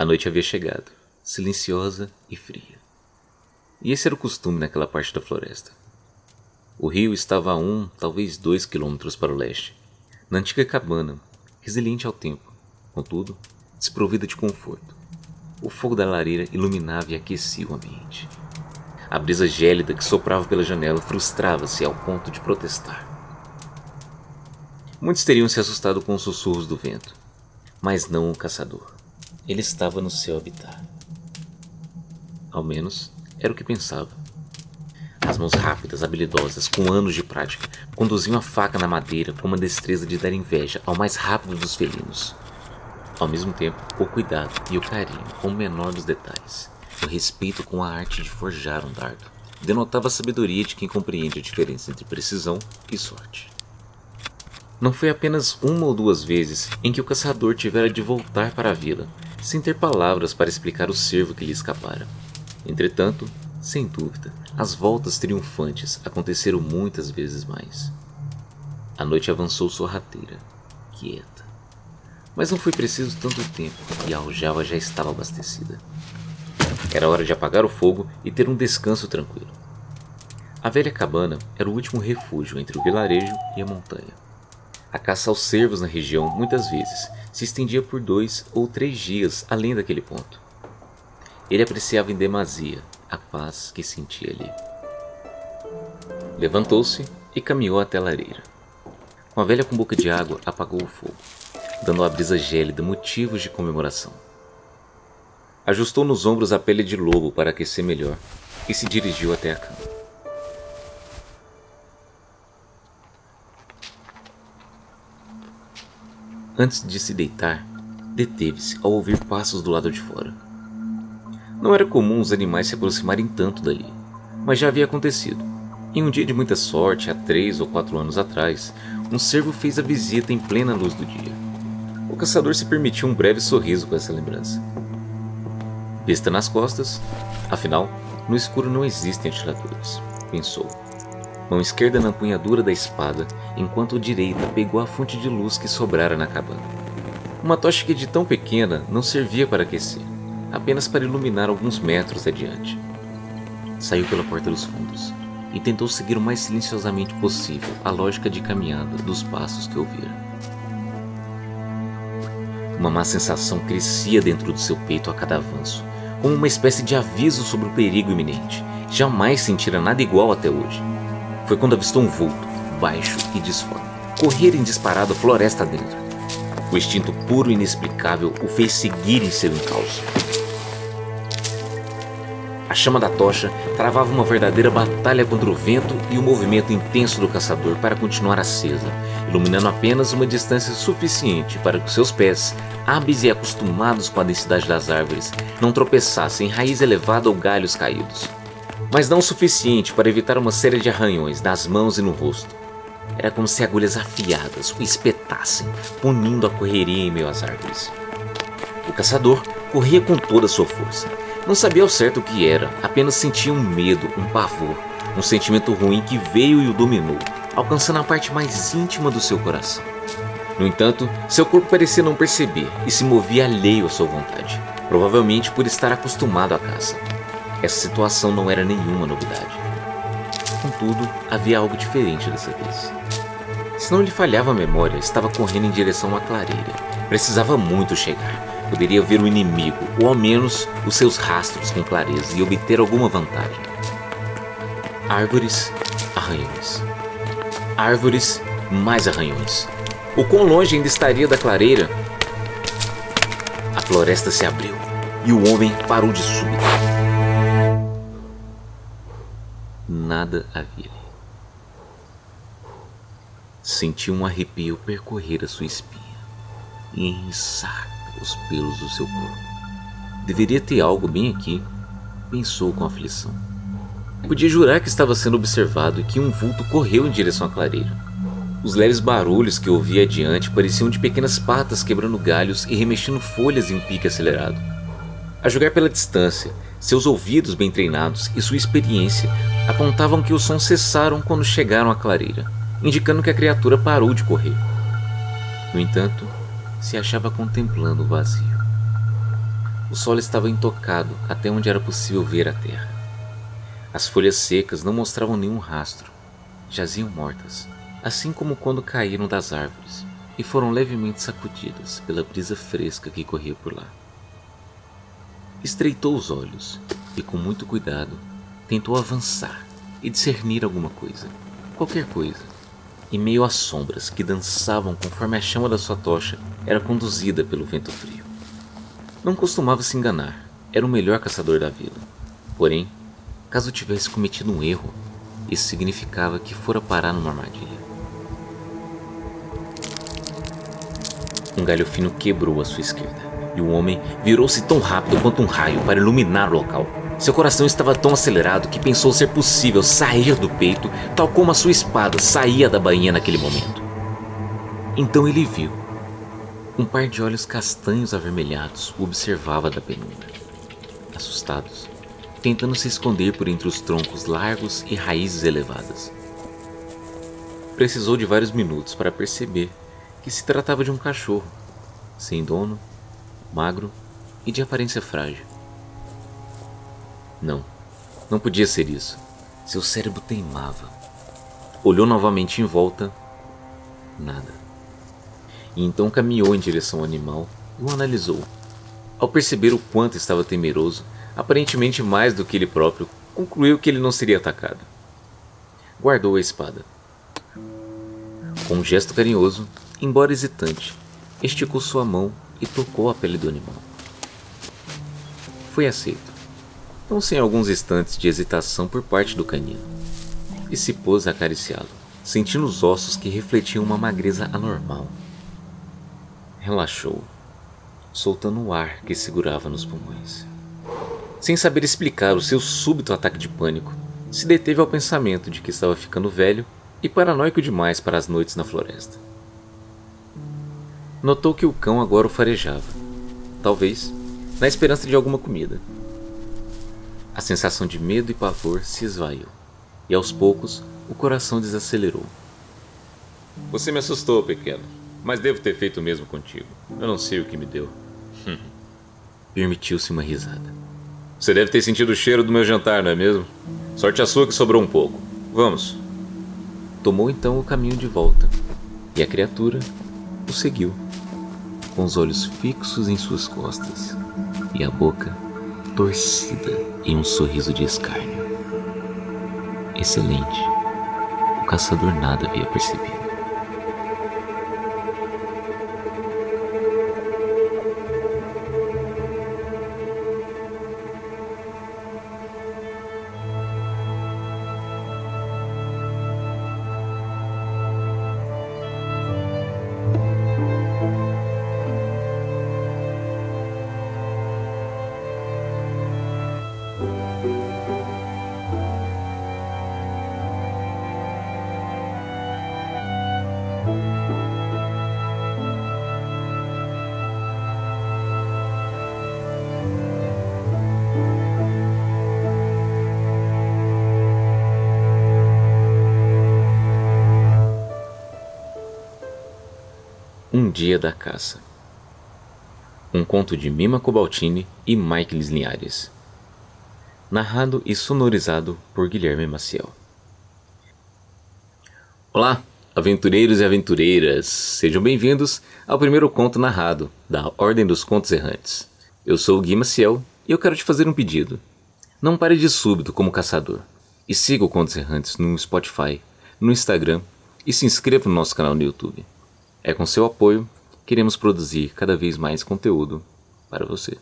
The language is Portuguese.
A noite havia chegado, silenciosa e fria. E esse era o costume naquela parte da floresta. O rio estava a um, talvez dois quilômetros para o leste, na antiga cabana, resiliente ao tempo, contudo, desprovida de conforto. O fogo da lareira iluminava e aquecia o ambiente. A brisa gélida que soprava pela janela frustrava-se ao ponto de protestar. Muitos teriam se assustado com os sussurros do vento, mas não o caçador. Ele estava no seu habitat. Ao menos era o que pensava. As mãos rápidas, habilidosas, com anos de prática, conduziam a faca na madeira com uma destreza de dar inveja ao mais rápido dos felinos. Ao mesmo tempo, o cuidado e o carinho com o menor dos detalhes, o respeito com a arte de forjar um dardo, denotava a sabedoria de quem compreende a diferença entre precisão e sorte. Não foi apenas uma ou duas vezes em que o caçador tivera de voltar para a vila, sem ter palavras para explicar o cervo que lhe escapara. Entretanto, sem dúvida, as voltas triunfantes aconteceram muitas vezes mais. A noite avançou sorrateira, quieta. Mas não foi preciso tanto tempo e a aljava já estava abastecida. Era hora de apagar o fogo e ter um descanso tranquilo. A velha cabana era o último refúgio entre o vilarejo e a montanha. A caça aos cervos na região, muitas vezes, se estendia por dois ou três dias além daquele ponto. Ele apreciava em demasia a paz que sentia ali. Levantou-se e caminhou até a lareira. Com a velha com boca de água, apagou o fogo, dando à brisa gélida motivos de comemoração. Ajustou nos ombros a pele de lobo para aquecer melhor e se dirigiu até a cama. Antes de se deitar, deteve-se ao ouvir passos do lado de fora. Não era comum os animais se aproximarem tanto dali, mas já havia acontecido. Em um dia de muita sorte, há três ou quatro anos atrás, um cervo fez a visita em plena luz do dia. O caçador se permitiu um breve sorriso com essa lembrança. Besta nas costas, afinal, no escuro não existem atiradores, pensou mão esquerda na empunhadura da espada, enquanto a direita pegou a fonte de luz que sobrara na cabana. Uma tocha que de tão pequena não servia para aquecer, apenas para iluminar alguns metros adiante. Saiu pela porta dos fundos e tentou seguir o mais silenciosamente possível a lógica de caminhada dos passos que ouvira. Uma má sensação crescia dentro do seu peito a cada avanço, como uma espécie de aviso sobre o perigo iminente. Jamais sentira nada igual até hoje foi quando avistou um vulto, baixo e disforme, correr em disparado floresta dentro. O instinto puro e inexplicável o fez seguir em seu encalço. A chama da tocha travava uma verdadeira batalha contra o vento e o movimento intenso do caçador para continuar acesa, iluminando apenas uma distância suficiente para que seus pés, hábeis e acostumados com a densidade das árvores, não tropeçassem em raiz elevada ou galhos caídos mas não o suficiente para evitar uma série de arranhões nas mãos e no rosto. Era como se agulhas afiadas o espetassem, punindo a correria em meio às árvores. O caçador corria com toda a sua força. Não sabia ao certo o que era, apenas sentia um medo, um pavor, um sentimento ruim que veio e o dominou, alcançando a parte mais íntima do seu coração. No entanto, seu corpo parecia não perceber e se movia alheio à sua vontade, provavelmente por estar acostumado à caça. Essa situação não era nenhuma novidade. Contudo, havia algo diferente dessa vez. Se não lhe falhava a memória, estava correndo em direção à clareira. Precisava muito chegar. Poderia ver o inimigo, ou ao menos os seus rastros com clareza, e obter alguma vantagem. Árvores, arranhões. Árvores, mais arranhões. O quão longe ainda estaria da clareira? A floresta se abriu e o homem parou de súbito nada havia ali. Sentiu um arrepio percorrer a sua espinha e enriçar os pelos do seu corpo. Deveria ter algo bem aqui, pensou com aflição. Podia jurar que estava sendo observado e que um vulto correu em direção à clareira. Os leves barulhos que ouvia adiante pareciam de pequenas patas quebrando galhos e remexendo folhas em um pique acelerado. A julgar pela distância, seus ouvidos bem treinados e sua experiência apontavam que os sons cessaram quando chegaram à clareira, indicando que a criatura parou de correr. No entanto, se achava contemplando o vazio. O solo estava intocado até onde era possível ver a terra. As folhas secas não mostravam nenhum rastro, jaziam mortas, assim como quando caíram das árvores e foram levemente sacudidas pela brisa fresca que corria por lá. Estreitou os olhos e, com muito cuidado, tentou avançar e discernir alguma coisa, qualquer coisa, em meio às sombras que dançavam conforme a chama da sua tocha era conduzida pelo vento frio. Não costumava se enganar, era o melhor caçador da vila. Porém, caso tivesse cometido um erro, isso significava que fora parar numa armadilha. Um galho fino quebrou à sua esquerda, e o homem virou-se tão rápido quanto um raio para iluminar o local. Seu coração estava tão acelerado que pensou ser possível sair do peito, tal como a sua espada saía da bainha naquele momento. Então ele viu. Um par de olhos castanhos avermelhados o observava da penumbra. Assustados, tentando se esconder por entre os troncos largos e raízes elevadas. Precisou de vários minutos para perceber que se tratava de um cachorro, sem dono, magro e de aparência frágil. Não, não podia ser isso. Seu cérebro teimava. Olhou novamente em volta. Nada. E então caminhou em direção ao animal e o analisou. Ao perceber o quanto estava temeroso, aparentemente mais do que ele próprio, concluiu que ele não seria atacado. Guardou a espada. Com um gesto carinhoso, embora hesitante, esticou sua mão e tocou a pele do animal. Foi aceito não sem alguns instantes de hesitação por parte do canino, e se pôs a acariciá-lo, sentindo os ossos que refletiam uma magreza anormal. Relaxou, soltando o ar que segurava nos pulmões. Sem saber explicar o seu súbito ataque de pânico, se deteve ao pensamento de que estava ficando velho e paranoico demais para as noites na floresta. Notou que o cão agora o farejava, talvez na esperança de alguma comida. A sensação de medo e pavor se esvaiu, e aos poucos o coração desacelerou. Você me assustou, pequeno, mas devo ter feito o mesmo contigo. Eu não sei o que me deu. Permitiu-se uma risada. Você deve ter sentido o cheiro do meu jantar, não é mesmo? Sorte a sua que sobrou um pouco. Vamos. Tomou então o caminho de volta, e a criatura o seguiu, com os olhos fixos em suas costas e a boca torcida em um sorriso de escárnio. Excelente. O caçador nada havia percebido. Um Dia da Caça. Um conto de Mima Cobaltini e Mike Linhares. Narrado e sonorizado por Guilherme Maciel. Olá, aventureiros e aventureiras! Sejam bem-vindos ao primeiro conto narrado da Ordem dos Contos Errantes. Eu sou o Gui Maciel e eu quero te fazer um pedido. Não pare de súbito como caçador e siga o Contos Errantes no Spotify, no Instagram e se inscreva no nosso canal no YouTube. É com seu apoio que iremos produzir cada vez mais conteúdo para você.